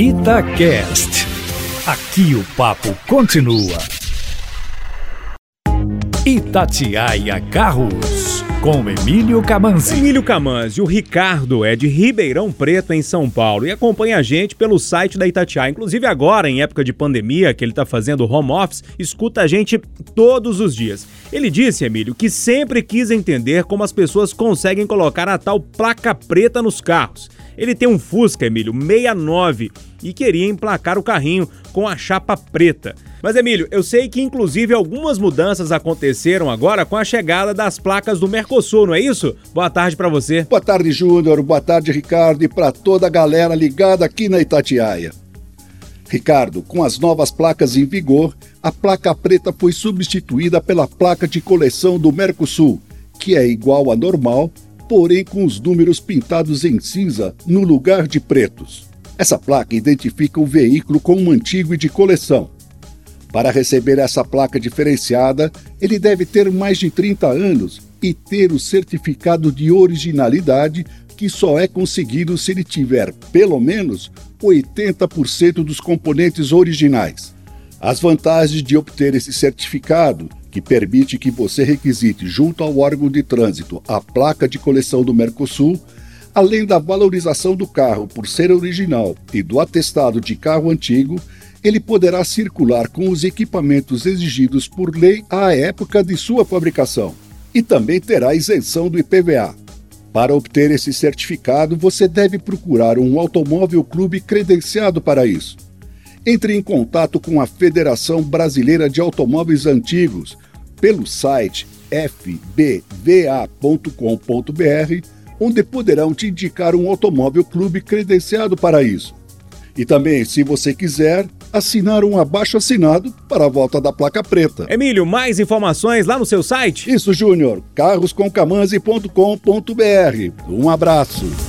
Itacast. Aqui o papo continua. Itatiaia Carros, com Emílio Camanzi. Emílio Camanzi, o Ricardo é de Ribeirão Preto, em São Paulo, e acompanha a gente pelo site da Itatiaia. Inclusive agora, em época de pandemia, que ele está fazendo home office, escuta a gente todos os dias. Ele disse, Emílio, que sempre quis entender como as pessoas conseguem colocar a tal placa preta nos carros. Ele tem um Fusca, Emílio, 69, e queria emplacar o carrinho com a chapa preta. Mas, Emílio, eu sei que inclusive algumas mudanças aconteceram agora com a chegada das placas do Mercosul, não é isso? Boa tarde para você. Boa tarde, Júnior. Boa tarde, Ricardo, e para toda a galera ligada aqui na Itatiaia. Ricardo, com as novas placas em vigor, a placa preta foi substituída pela placa de coleção do Mercosul, que é igual à normal, porém com os números pintados em cinza no lugar de pretos. Essa placa identifica o veículo como antigo e de coleção. Para receber essa placa diferenciada, ele deve ter mais de 30 anos e ter o certificado de originalidade que só é conseguido se ele tiver pelo menos 80% dos componentes originais. As vantagens de obter esse certificado, que permite que você requisite junto ao órgão de trânsito a placa de coleção do Mercosul, além da valorização do carro por ser original e do atestado de carro antigo, ele poderá circular com os equipamentos exigidos por lei à época de sua fabricação e também terá isenção do IPVA. Para obter esse certificado, você deve procurar um automóvel clube credenciado para isso. Entre em contato com a Federação Brasileira de Automóveis Antigos pelo site fbva.com.br, onde poderão te indicar um automóvel clube credenciado para isso. E também, se você quiser, assinar um abaixo assinado para a volta da placa preta. Emílio, mais informações lá no seu site? Isso, Júnior. carroscomcamanzi.com.br. Um abraço.